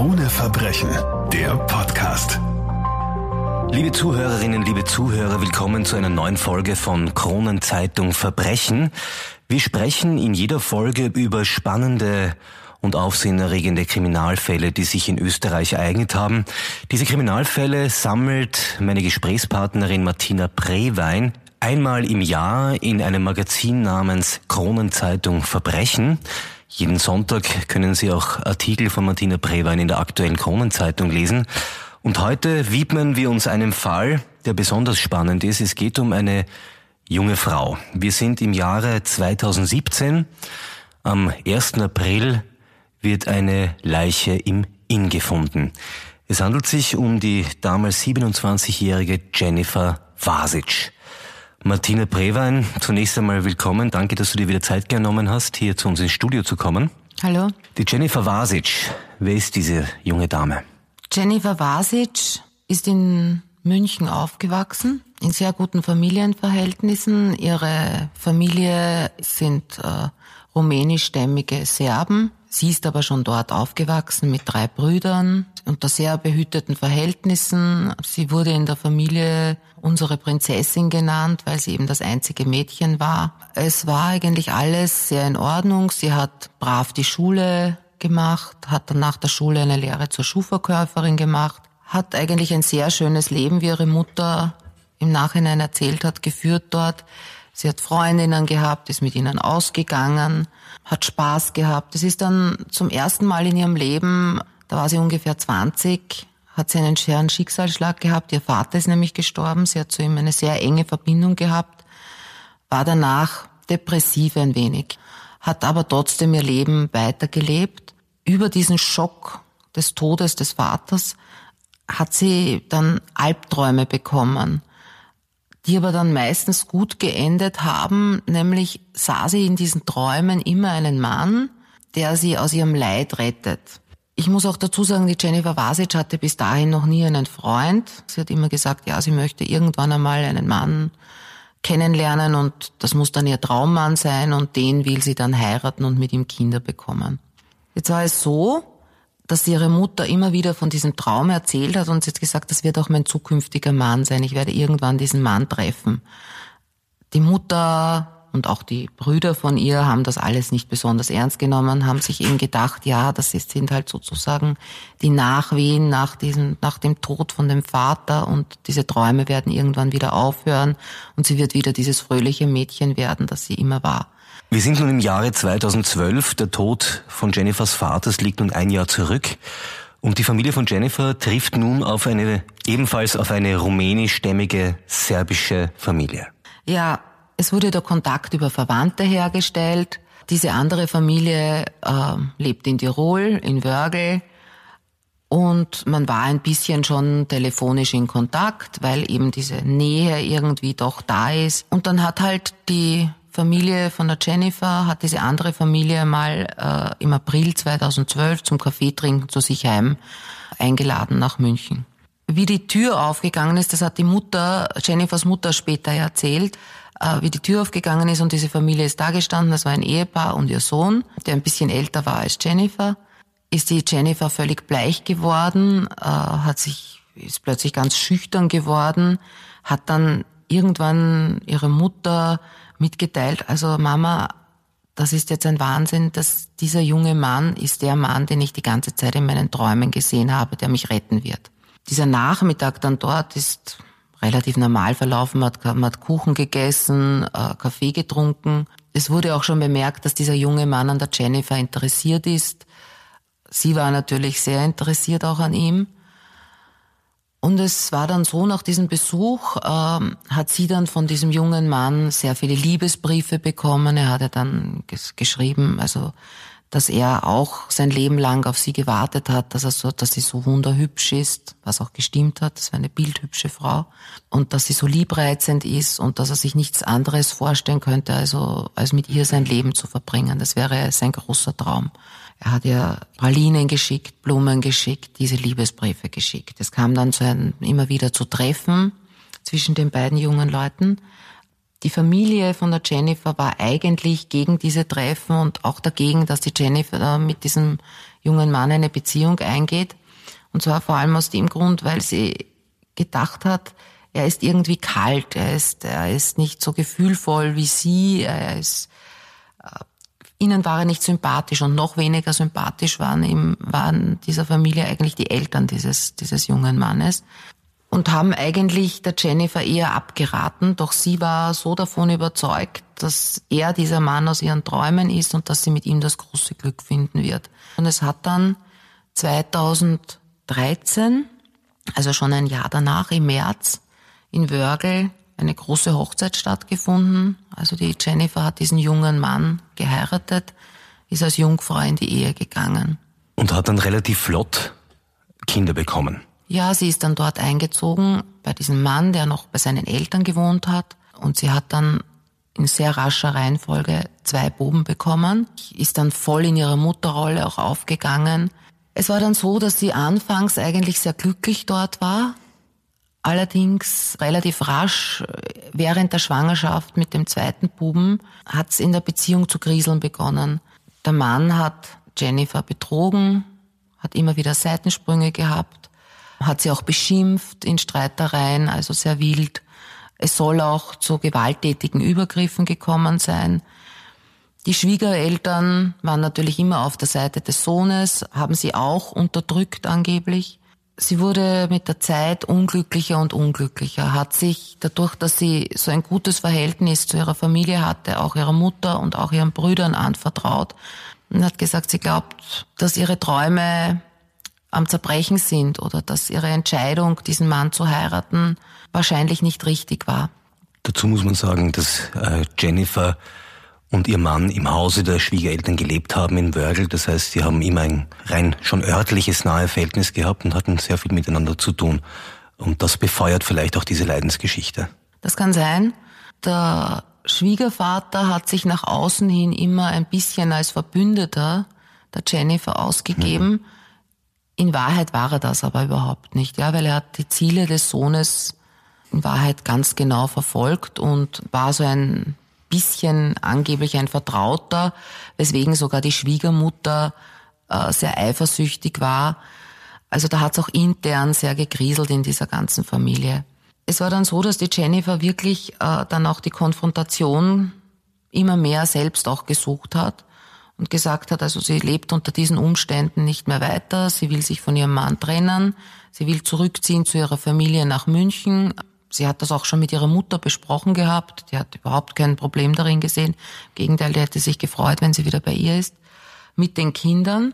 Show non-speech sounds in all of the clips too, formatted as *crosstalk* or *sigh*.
Krone Verbrechen, der Podcast. Liebe Zuhörerinnen, liebe Zuhörer, willkommen zu einer neuen Folge von Kronenzeitung Verbrechen. Wir sprechen in jeder Folge über spannende und aufsehenerregende Kriminalfälle, die sich in Österreich ereignet haben. Diese Kriminalfälle sammelt meine Gesprächspartnerin Martina Prewein einmal im Jahr in einem Magazin namens Kronenzeitung Verbrechen. Jeden Sonntag können Sie auch Artikel von Martina Prewein in der aktuellen Kronenzeitung lesen. Und heute widmen wir uns einem Fall, der besonders spannend ist. Es geht um eine junge Frau. Wir sind im Jahre 2017. Am 1. April wird eine Leiche im Inn gefunden. Es handelt sich um die damals 27-jährige Jennifer Vasic. Martina Prewein, zunächst einmal willkommen. Danke, dass du dir wieder Zeit genommen hast, hier zu uns ins Studio zu kommen. Hallo. Die Jennifer Vasic, wer ist diese junge Dame? Jennifer Vasic ist in München aufgewachsen, in sehr guten Familienverhältnissen. Ihre Familie sind äh, rumänischstämmige Serben. Sie ist aber schon dort aufgewachsen mit drei Brüdern unter sehr behüteten Verhältnissen. Sie wurde in der Familie unsere Prinzessin genannt, weil sie eben das einzige Mädchen war. Es war eigentlich alles sehr in Ordnung. Sie hat brav die Schule gemacht, hat dann nach der Schule eine Lehre zur Schuhverkäuferin gemacht, hat eigentlich ein sehr schönes Leben, wie ihre Mutter im Nachhinein erzählt hat, geführt dort. Sie hat Freundinnen gehabt, ist mit ihnen ausgegangen, hat Spaß gehabt. Es ist dann zum ersten Mal in ihrem Leben, da war sie ungefähr 20, hat sie einen schweren Schicksalsschlag gehabt. Ihr Vater ist nämlich gestorben. Sie hat zu ihm eine sehr enge Verbindung gehabt, war danach depressiv ein wenig, hat aber trotzdem ihr Leben weitergelebt. Über diesen Schock des Todes des Vaters hat sie dann Albträume bekommen die aber dann meistens gut geendet haben, nämlich sah sie in diesen Träumen immer einen Mann, der sie aus ihrem Leid rettet. Ich muss auch dazu sagen, die Jennifer Vasic hatte bis dahin noch nie einen Freund. Sie hat immer gesagt, ja, sie möchte irgendwann einmal einen Mann kennenlernen und das muss dann ihr Traummann sein und den will sie dann heiraten und mit ihm Kinder bekommen. Jetzt war es so, dass ihre Mutter immer wieder von diesem Traum erzählt hat und sie hat gesagt, das wird auch mein zukünftiger Mann sein. Ich werde irgendwann diesen Mann treffen. Die Mutter und auch die Brüder von ihr haben das alles nicht besonders ernst genommen, haben sich eben gedacht, ja, das sind halt sozusagen die Nachwehen nach diesem, nach dem Tod von dem Vater und diese Träume werden irgendwann wieder aufhören und sie wird wieder dieses fröhliche Mädchen werden, das sie immer war. Wir sind nun im Jahre 2012. Der Tod von Jennifers Vaters liegt nun ein Jahr zurück. Und die Familie von Jennifer trifft nun auf eine, ebenfalls auf eine rumänischstämmige serbische Familie. Ja, es wurde der Kontakt über Verwandte hergestellt. Diese andere Familie äh, lebt in Tirol, in Wörgl. Und man war ein bisschen schon telefonisch in Kontakt, weil eben diese Nähe irgendwie doch da ist. Und dann hat halt die Familie von der Jennifer hat diese andere Familie mal äh, im April 2012 zum Kaffeetrinken zu sich heim eingeladen nach München. Wie die Tür aufgegangen ist, das hat die Mutter, Jennifers Mutter später erzählt, äh, wie die Tür aufgegangen ist und diese Familie ist da gestanden, das war ein Ehepaar und ihr Sohn, der ein bisschen älter war als Jennifer, ist die Jennifer völlig bleich geworden, äh, hat sich, ist plötzlich ganz schüchtern geworden, hat dann irgendwann ihre Mutter mitgeteilt, also Mama, das ist jetzt ein Wahnsinn, dass dieser junge Mann ist der Mann, den ich die ganze Zeit in meinen Träumen gesehen habe, der mich retten wird. Dieser Nachmittag dann dort ist relativ normal verlaufen, man hat, man hat Kuchen gegessen, äh, Kaffee getrunken. Es wurde auch schon bemerkt, dass dieser junge Mann an der Jennifer interessiert ist. Sie war natürlich sehr interessiert auch an ihm. Und es war dann so, nach diesem Besuch ähm, hat sie dann von diesem jungen Mann sehr viele Liebesbriefe bekommen. Er hatte dann ges geschrieben, also dass er auch sein Leben lang auf sie gewartet hat, dass er so, dass sie so wunderhübsch ist, was auch gestimmt hat. Das war eine bildhübsche Frau und dass sie so liebreizend ist und dass er sich nichts anderes vorstellen könnte, also als mit ihr sein Leben zu verbringen. Das wäre sein großer Traum. Er hat ihr Pralinen geschickt, Blumen geschickt, diese Liebesbriefe geschickt. Es kam dann zu einem, immer wieder zu Treffen zwischen den beiden jungen Leuten. Die Familie von der Jennifer war eigentlich gegen diese Treffen und auch dagegen, dass die Jennifer mit diesem jungen Mann eine Beziehung eingeht. Und zwar vor allem aus dem Grund, weil sie gedacht hat, er ist irgendwie kalt, er ist, er ist nicht so gefühlvoll wie sie, er ist, äh, ihnen war er nicht sympathisch und noch weniger sympathisch waren ihm, waren dieser Familie eigentlich die Eltern dieses, dieses jungen Mannes und haben eigentlich der Jennifer eher abgeraten, doch sie war so davon überzeugt, dass er dieser Mann aus ihren Träumen ist und dass sie mit ihm das große Glück finden wird. Und es hat dann 2013, also schon ein Jahr danach, im März, in Wörgl eine große Hochzeit stattgefunden. Also die Jennifer hat diesen jungen Mann geheiratet, ist als Jungfrau in die Ehe gegangen. Und hat dann relativ flott Kinder bekommen. Ja, sie ist dann dort eingezogen bei diesem Mann, der noch bei seinen Eltern gewohnt hat. Und sie hat dann in sehr rascher Reihenfolge zwei Buben bekommen, ist dann voll in ihrer Mutterrolle auch aufgegangen. Es war dann so, dass sie anfangs eigentlich sehr glücklich dort war, Allerdings relativ rasch während der Schwangerschaft mit dem zweiten Buben hat es in der Beziehung zu kriseln begonnen. Der Mann hat Jennifer betrogen, hat immer wieder Seitensprünge gehabt, hat sie auch beschimpft in Streitereien, also sehr wild. Es soll auch zu gewalttätigen Übergriffen gekommen sein. Die Schwiegereltern waren natürlich immer auf der Seite des Sohnes, haben sie auch unterdrückt angeblich. Sie wurde mit der Zeit unglücklicher und unglücklicher, hat sich dadurch, dass sie so ein gutes Verhältnis zu ihrer Familie hatte, auch ihrer Mutter und auch ihren Brüdern anvertraut und hat gesagt, sie glaubt, dass ihre Träume am Zerbrechen sind oder dass ihre Entscheidung, diesen Mann zu heiraten, wahrscheinlich nicht richtig war. Dazu muss man sagen, dass äh, Jennifer und ihr Mann im Hause der Schwiegereltern gelebt haben in Wörgl. Das heißt, sie haben immer ein rein schon örtliches nahe Verhältnis gehabt und hatten sehr viel miteinander zu tun. Und das befeuert vielleicht auch diese Leidensgeschichte. Das kann sein. Der Schwiegervater hat sich nach außen hin immer ein bisschen als Verbündeter der Jennifer ausgegeben. Mhm. In Wahrheit war er das aber überhaupt nicht, ja, weil er hat die Ziele des Sohnes in Wahrheit ganz genau verfolgt und war so ein bisschen angeblich ein Vertrauter, weswegen sogar die Schwiegermutter äh, sehr eifersüchtig war. Also da hat es auch intern sehr gekrieselt in dieser ganzen Familie. Es war dann so, dass die Jennifer wirklich äh, dann auch die Konfrontation immer mehr selbst auch gesucht hat und gesagt hat, also sie lebt unter diesen Umständen nicht mehr weiter, sie will sich von ihrem Mann trennen, sie will zurückziehen zu ihrer Familie nach München, sie hat das auch schon mit ihrer Mutter besprochen gehabt. Die hat überhaupt kein Problem darin gesehen. Im Gegenteil, die hätte sich gefreut, wenn sie wieder bei ihr ist. Mit den Kindern.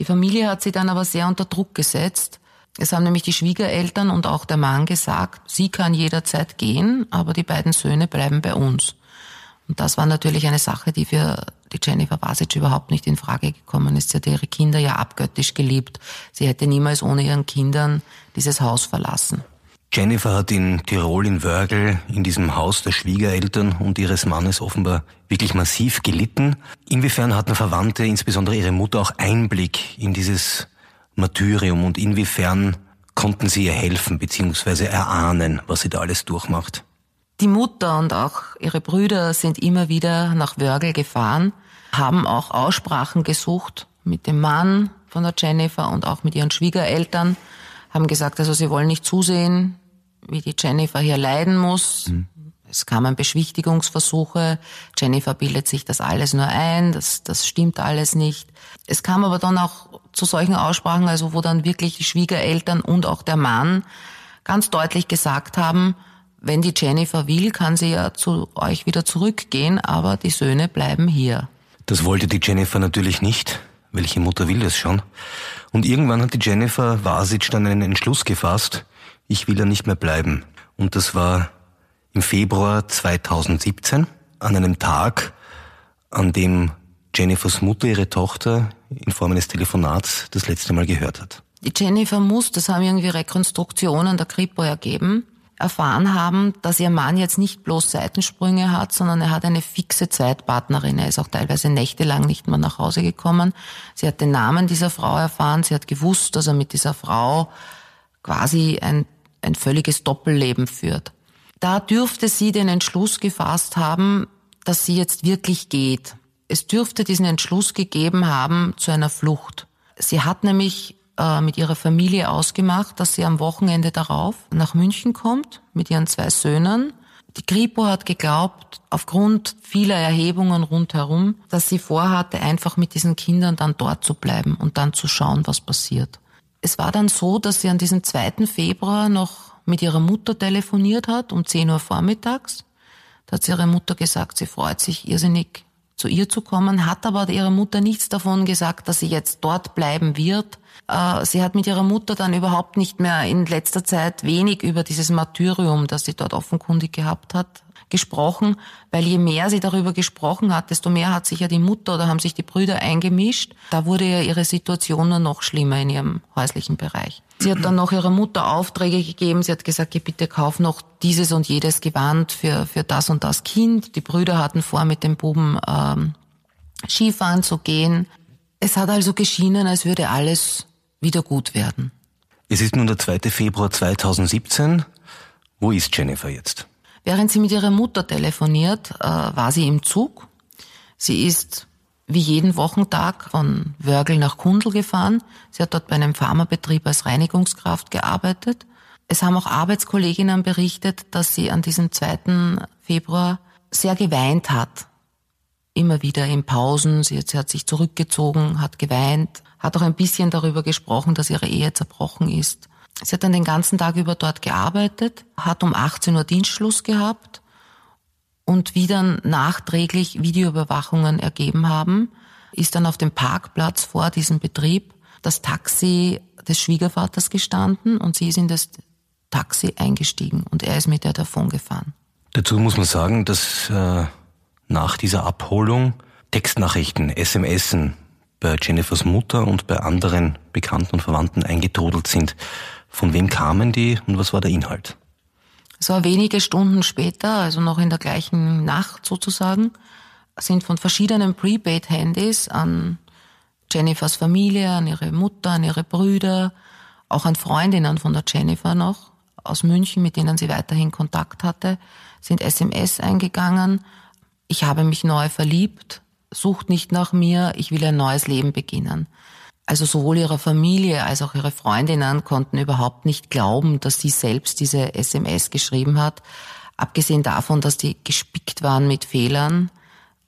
Die Familie hat sie dann aber sehr unter Druck gesetzt. Es haben nämlich die Schwiegereltern und auch der Mann gesagt, sie kann jederzeit gehen, aber die beiden Söhne bleiben bei uns. Und das war natürlich eine Sache, die für die Jennifer Basic überhaupt nicht in Frage gekommen ist. Sie hat ihre Kinder ja abgöttisch geliebt. Sie hätte niemals ohne ihren Kindern dieses Haus verlassen. Jennifer hat in Tirol in Wörgl in diesem Haus der Schwiegereltern und ihres Mannes offenbar wirklich massiv gelitten. Inwiefern hatten Verwandte, insbesondere ihre Mutter, auch Einblick in dieses Martyrium und inwiefern konnten sie ihr helfen bzw. erahnen, was sie da alles durchmacht? Die Mutter und auch ihre Brüder sind immer wieder nach Wörgl gefahren, haben auch Aussprachen gesucht mit dem Mann von der Jennifer und auch mit ihren Schwiegereltern haben gesagt, also sie wollen nicht zusehen, wie die Jennifer hier leiden muss. Mhm. Es kamen Beschwichtigungsversuche. Jennifer bildet sich das alles nur ein. Das, das stimmt alles nicht. Es kam aber dann auch zu solchen Aussprachen, also wo dann wirklich die Schwiegereltern und auch der Mann ganz deutlich gesagt haben, wenn die Jennifer will, kann sie ja zu euch wieder zurückgehen, aber die Söhne bleiben hier. Das wollte die Jennifer natürlich nicht. Welche Mutter will das schon? Und irgendwann hat die Jennifer Vasic dann einen Entschluss gefasst, ich will da nicht mehr bleiben. Und das war im Februar 2017, an einem Tag, an dem Jennifers Mutter ihre Tochter in Form eines Telefonats das letzte Mal gehört hat. Die Jennifer muss, das haben irgendwie Rekonstruktionen der Kripo ergeben, erfahren haben, dass ihr Mann jetzt nicht bloß Seitensprünge hat, sondern er hat eine fixe Zeitpartnerin. Er ist auch teilweise nächtelang nicht mehr nach Hause gekommen. Sie hat den Namen dieser Frau erfahren. Sie hat gewusst, dass er mit dieser Frau quasi ein, ein völliges Doppelleben führt. Da dürfte sie den Entschluss gefasst haben, dass sie jetzt wirklich geht. Es dürfte diesen Entschluss gegeben haben zu einer Flucht. Sie hat nämlich äh, mit ihrer Familie ausgemacht, dass sie am Wochenende darauf nach München kommt mit ihren zwei Söhnen. Die Kripo hat geglaubt, aufgrund vieler Erhebungen rundherum, dass sie vorhatte, einfach mit diesen Kindern dann dort zu bleiben und dann zu schauen, was passiert. Es war dann so, dass sie an diesem 2. Februar noch mit ihrer Mutter telefoniert hat um 10 Uhr vormittags. Da hat sie ihre Mutter gesagt, sie freut sich irrsinnig zu ihr zu kommen, hat aber ihrer Mutter nichts davon gesagt, dass sie jetzt dort bleiben wird. Äh, sie hat mit ihrer Mutter dann überhaupt nicht mehr in letzter Zeit wenig über dieses Martyrium, das sie dort offenkundig gehabt hat, gesprochen, weil je mehr sie darüber gesprochen hat, desto mehr hat sich ja die Mutter oder haben sich die Brüder eingemischt. Da wurde ja ihre Situation nur noch schlimmer in ihrem häuslichen Bereich. Sie hat dann noch ihrer Mutter Aufträge gegeben. Sie hat gesagt, geh bitte kauf noch dieses und jedes Gewand für, für das und das Kind. Die Brüder hatten vor, mit dem Buben ähm, Skifahren zu gehen. Es hat also geschienen, als würde alles wieder gut werden. Es ist nun der 2. Februar 2017. Wo ist Jennifer jetzt? Während sie mit ihrer Mutter telefoniert, äh, war sie im Zug. Sie ist wie jeden Wochentag von Wörgl nach Kundl gefahren. Sie hat dort bei einem Pharmabetrieb als Reinigungskraft gearbeitet. Es haben auch Arbeitskolleginnen berichtet, dass sie an diesem 2. Februar sehr geweint hat. Immer wieder in Pausen. Sie sie hat sich zurückgezogen, hat geweint, hat auch ein bisschen darüber gesprochen, dass ihre Ehe zerbrochen ist. Sie hat dann den ganzen Tag über dort gearbeitet, hat um 18 Uhr Dienstschluss gehabt und wie dann nachträglich Videoüberwachungen ergeben haben, ist dann auf dem Parkplatz vor diesem Betrieb das Taxi des Schwiegervaters gestanden und sie ist in das Taxi eingestiegen und er ist mit ihr davon gefahren. Dazu muss man sagen, dass äh, nach dieser Abholung Textnachrichten, SMSen bei Jennifers Mutter und bei anderen Bekannten und Verwandten eingetrudelt sind. Von wem kamen die und was war der Inhalt? Es war wenige Stunden später, also noch in der gleichen Nacht sozusagen, sind von verschiedenen Prepaid-Handys an Jennifers Familie, an ihre Mutter, an ihre Brüder, auch an Freundinnen von der Jennifer noch aus München, mit denen sie weiterhin Kontakt hatte, sind SMS eingegangen. Ich habe mich neu verliebt, sucht nicht nach mir, ich will ein neues Leben beginnen. Also sowohl ihre Familie als auch ihre Freundinnen konnten überhaupt nicht glauben, dass sie selbst diese SMS geschrieben hat. Abgesehen davon, dass die gespickt waren mit Fehlern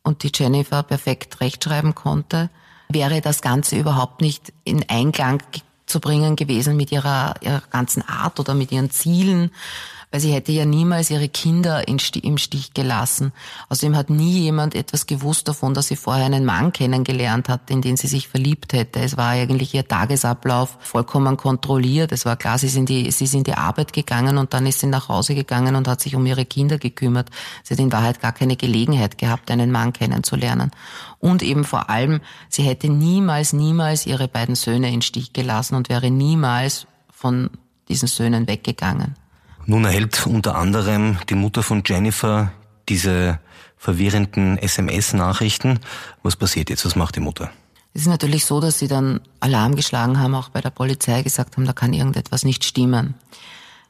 und die Jennifer perfekt rechtschreiben konnte, wäre das Ganze überhaupt nicht in Einklang zu bringen gewesen mit ihrer, ihrer ganzen Art oder mit ihren Zielen weil sie hätte ja niemals ihre Kinder im Stich gelassen. Außerdem hat nie jemand etwas gewusst davon, dass sie vorher einen Mann kennengelernt hat, in den sie sich verliebt hätte. Es war eigentlich ihr Tagesablauf vollkommen kontrolliert. Es war klar, sie sind die, sie sind die Arbeit gegangen und dann ist sie nach Hause gegangen und hat sich um ihre Kinder gekümmert. Sie hat in Wahrheit gar keine Gelegenheit gehabt, einen Mann kennenzulernen. Und eben vor allem, sie hätte niemals, niemals ihre beiden Söhne in Stich gelassen und wäre niemals von diesen Söhnen weggegangen. Nun erhält unter anderem die Mutter von Jennifer diese verwirrenden SMS-Nachrichten. Was passiert jetzt? Was macht die Mutter? Es ist natürlich so, dass sie dann Alarm geschlagen haben, auch bei der Polizei gesagt haben, da kann irgendetwas nicht stimmen.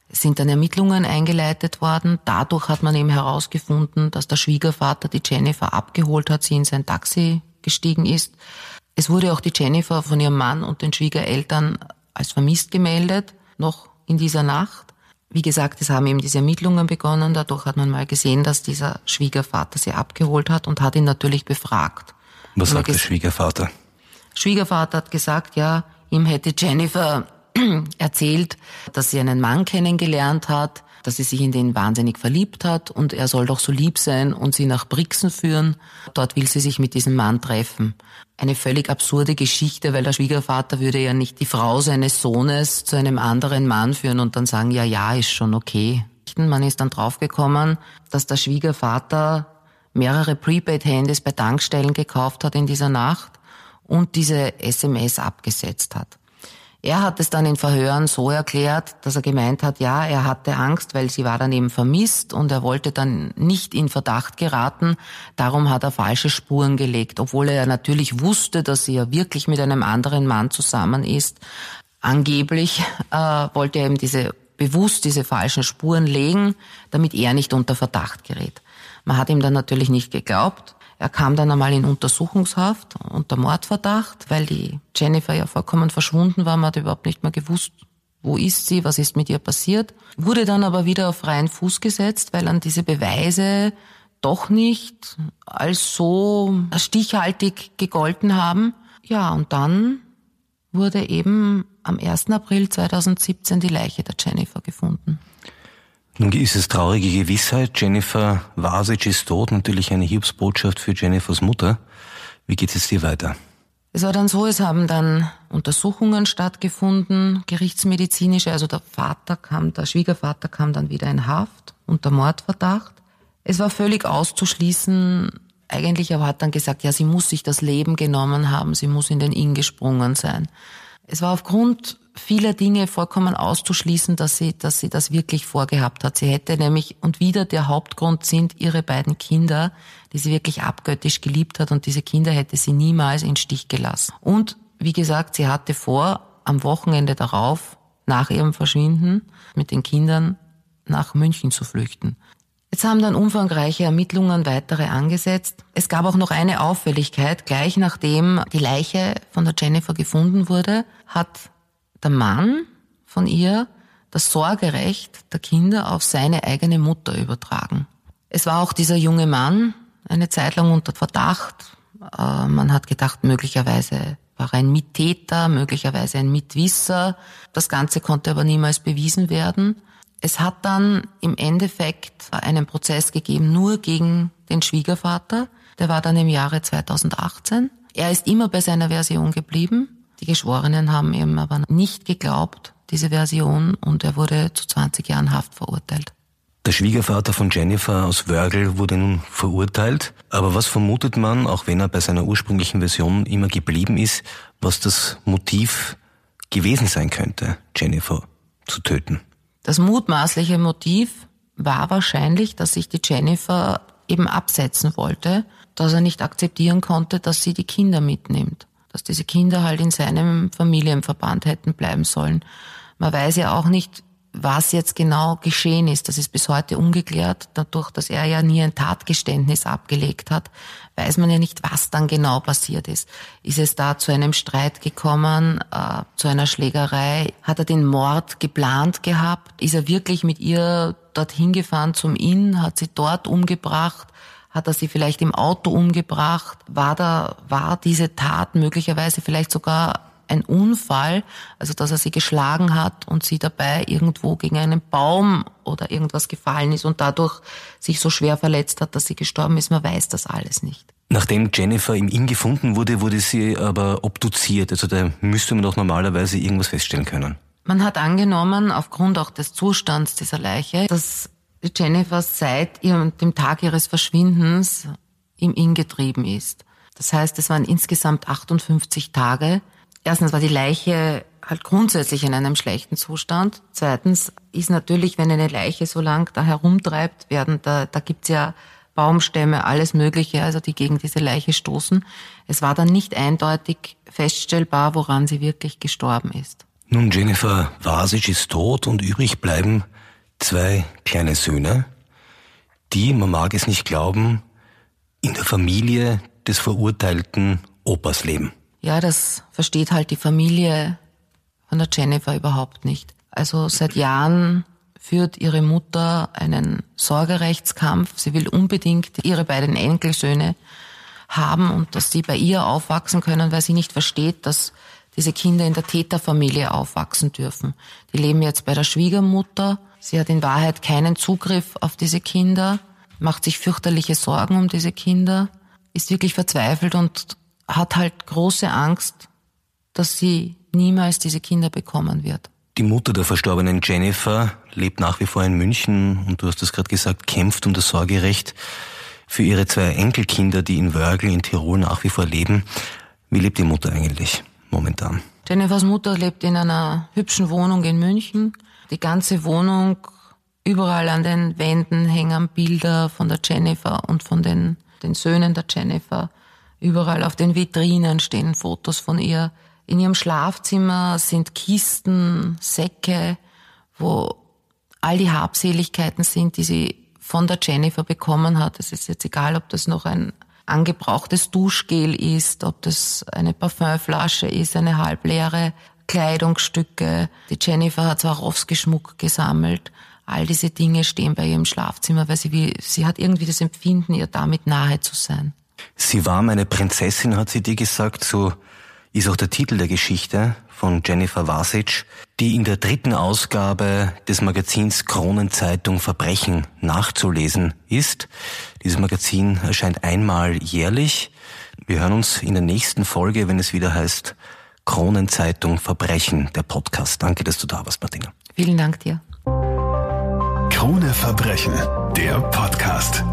Es sind dann Ermittlungen eingeleitet worden. Dadurch hat man eben herausgefunden, dass der Schwiegervater die Jennifer abgeholt hat, sie in sein Taxi gestiegen ist. Es wurde auch die Jennifer von ihrem Mann und den Schwiegereltern als vermisst gemeldet, noch in dieser Nacht. Wie gesagt, es haben eben diese Ermittlungen begonnen. Dadurch hat man mal gesehen, dass dieser Schwiegervater sie abgeholt hat und hat ihn natürlich befragt. Was sagt der Schwiegervater? Schwiegervater hat gesagt, ja, ihm hätte Jennifer *clears throat* erzählt, dass sie einen Mann kennengelernt hat, dass sie sich in den wahnsinnig verliebt hat und er soll doch so lieb sein und sie nach Brixen führen. Dort will sie sich mit diesem Mann treffen. Eine völlig absurde Geschichte, weil der Schwiegervater würde ja nicht die Frau seines Sohnes zu einem anderen Mann führen und dann sagen, ja, ja, ist schon okay. Man ist dann draufgekommen, dass der Schwiegervater mehrere Prepaid-Handys bei Tankstellen gekauft hat in dieser Nacht und diese SMS abgesetzt hat. Er hat es dann in Verhören so erklärt, dass er gemeint hat, ja, er hatte Angst, weil sie war dann eben vermisst und er wollte dann nicht in Verdacht geraten. Darum hat er falsche Spuren gelegt, obwohl er natürlich wusste, dass sie ja wirklich mit einem anderen Mann zusammen ist. Angeblich äh, wollte er eben diese bewusst diese falschen Spuren legen, damit er nicht unter Verdacht gerät. Man hat ihm dann natürlich nicht geglaubt. Er kam dann einmal in Untersuchungshaft unter Mordverdacht, weil die Jennifer ja vollkommen verschwunden war. Man hat überhaupt nicht mehr gewusst, wo ist sie, was ist mit ihr passiert. Wurde dann aber wieder auf freien Fuß gesetzt, weil an diese Beweise doch nicht als so stichhaltig gegolten haben. Ja, und dann wurde eben am 1. April 2017 die Leiche der Jennifer gefunden. Nun ist es traurige Gewissheit. Jennifer Vasic ist tot. Natürlich eine Hilfsbotschaft für Jennifers Mutter. Wie geht es dir weiter? Es war dann so, es haben dann Untersuchungen stattgefunden, gerichtsmedizinische. Also der Vater kam, der Schwiegervater kam dann wieder in Haft unter Mordverdacht. Es war völlig auszuschließen, eigentlich aber hat dann gesagt, ja, sie muss sich das Leben genommen haben, sie muss in den Inn gesprungen sein. Es war aufgrund vieler Dinge vollkommen auszuschließen, dass sie, dass sie das wirklich vorgehabt hat. Sie hätte nämlich, und wieder der Hauptgrund sind ihre beiden Kinder, die sie wirklich abgöttisch geliebt hat und diese Kinder hätte sie niemals in Stich gelassen. Und wie gesagt, sie hatte vor, am Wochenende darauf, nach ihrem Verschwinden, mit den Kindern nach München zu flüchten. Jetzt haben dann umfangreiche Ermittlungen weitere angesetzt. Es gab auch noch eine Auffälligkeit. Gleich nachdem die Leiche von der Jennifer gefunden wurde, hat der Mann von ihr das Sorgerecht der Kinder auf seine eigene Mutter übertragen. Es war auch dieser junge Mann eine Zeit lang unter Verdacht. Äh, man hat gedacht, möglicherweise war er ein Mittäter, möglicherweise ein Mitwisser. Das Ganze konnte aber niemals bewiesen werden. Es hat dann im Endeffekt einen Prozess gegeben nur gegen den Schwiegervater. Der war dann im Jahre 2018. Er ist immer bei seiner Version geblieben. Die Geschworenen haben ihm aber nicht geglaubt, diese Version, und er wurde zu 20 Jahren Haft verurteilt. Der Schwiegervater von Jennifer aus Wörgl wurde nun verurteilt. Aber was vermutet man, auch wenn er bei seiner ursprünglichen Version immer geblieben ist, was das Motiv gewesen sein könnte, Jennifer zu töten? Das mutmaßliche Motiv war wahrscheinlich, dass sich die Jennifer eben absetzen wollte, dass er nicht akzeptieren konnte, dass sie die Kinder mitnimmt, dass diese Kinder halt in seinem Familienverband hätten bleiben sollen. Man weiß ja auch nicht, was jetzt genau geschehen ist, das ist bis heute ungeklärt. Dadurch, dass er ja nie ein Tatgeständnis abgelegt hat, weiß man ja nicht, was dann genau passiert ist. Ist es da zu einem Streit gekommen, äh, zu einer Schlägerei? Hat er den Mord geplant gehabt? Ist er wirklich mit ihr dorthin gefahren zum Inn? Hat sie dort umgebracht? Hat er sie vielleicht im Auto umgebracht? War da, war diese Tat möglicherweise vielleicht sogar ein Unfall, also dass er sie geschlagen hat und sie dabei irgendwo gegen einen Baum oder irgendwas gefallen ist und dadurch sich so schwer verletzt hat, dass sie gestorben ist. Man weiß das alles nicht. Nachdem Jennifer im Inn gefunden wurde, wurde sie aber obduziert. Also da müsste man doch normalerweise irgendwas feststellen können. Man hat angenommen, aufgrund auch des Zustands dieser Leiche, dass Jennifer seit ihrem, dem Tag ihres Verschwindens im Inn getrieben ist. Das heißt, es waren insgesamt 58 Tage, Erstens war die Leiche halt grundsätzlich in einem schlechten Zustand. Zweitens ist natürlich, wenn eine Leiche so lang da herumtreibt, werden da, da gibt's ja Baumstämme, alles Mögliche, also die gegen diese Leiche stoßen. Es war dann nicht eindeutig feststellbar, woran sie wirklich gestorben ist. Nun, Jennifer Vasic ist tot und übrig bleiben zwei kleine Söhne, die, man mag es nicht glauben, in der Familie des verurteilten Opas leben. Ja, das versteht halt die Familie von der Jennifer überhaupt nicht. Also seit Jahren führt ihre Mutter einen Sorgerechtskampf. Sie will unbedingt ihre beiden Enkelsöhne haben und dass sie bei ihr aufwachsen können, weil sie nicht versteht, dass diese Kinder in der Täterfamilie aufwachsen dürfen. Die leben jetzt bei der Schwiegermutter. Sie hat in Wahrheit keinen Zugriff auf diese Kinder, macht sich fürchterliche Sorgen um diese Kinder, ist wirklich verzweifelt und hat halt große Angst, dass sie niemals diese Kinder bekommen wird. Die Mutter der verstorbenen Jennifer lebt nach wie vor in München und du hast es gerade gesagt, kämpft um das Sorgerecht für ihre zwei Enkelkinder, die in Wörgl in Tirol nach wie vor leben. Wie lebt die Mutter eigentlich momentan? Jennifers Mutter lebt in einer hübschen Wohnung in München. Die ganze Wohnung, überall an den Wänden hängen Bilder von der Jennifer und von den, den Söhnen der Jennifer. Überall auf den Vitrinen stehen Fotos von ihr. In ihrem Schlafzimmer sind Kisten, Säcke, wo all die Habseligkeiten sind, die sie von der Jennifer bekommen hat. Es ist jetzt egal, ob das noch ein angebrauchtes Duschgel ist, ob das eine Parfümflasche ist, eine halbleere Kleidungsstücke. Die Jennifer hat Swarovski-Schmuck gesammelt. All diese Dinge stehen bei ihr im Schlafzimmer, weil sie, wie, sie hat irgendwie das Empfinden, ihr damit nahe zu sein. Sie war meine Prinzessin, hat sie dir gesagt, so ist auch der Titel der Geschichte von Jennifer Vasic, die in der dritten Ausgabe des Magazins Kronenzeitung Verbrechen nachzulesen ist. Dieses Magazin erscheint einmal jährlich. Wir hören uns in der nächsten Folge, wenn es wieder heißt Kronenzeitung Verbrechen, der Podcast. Danke, dass du da warst, Martina. Vielen Dank dir. Krone Verbrechen, der Podcast.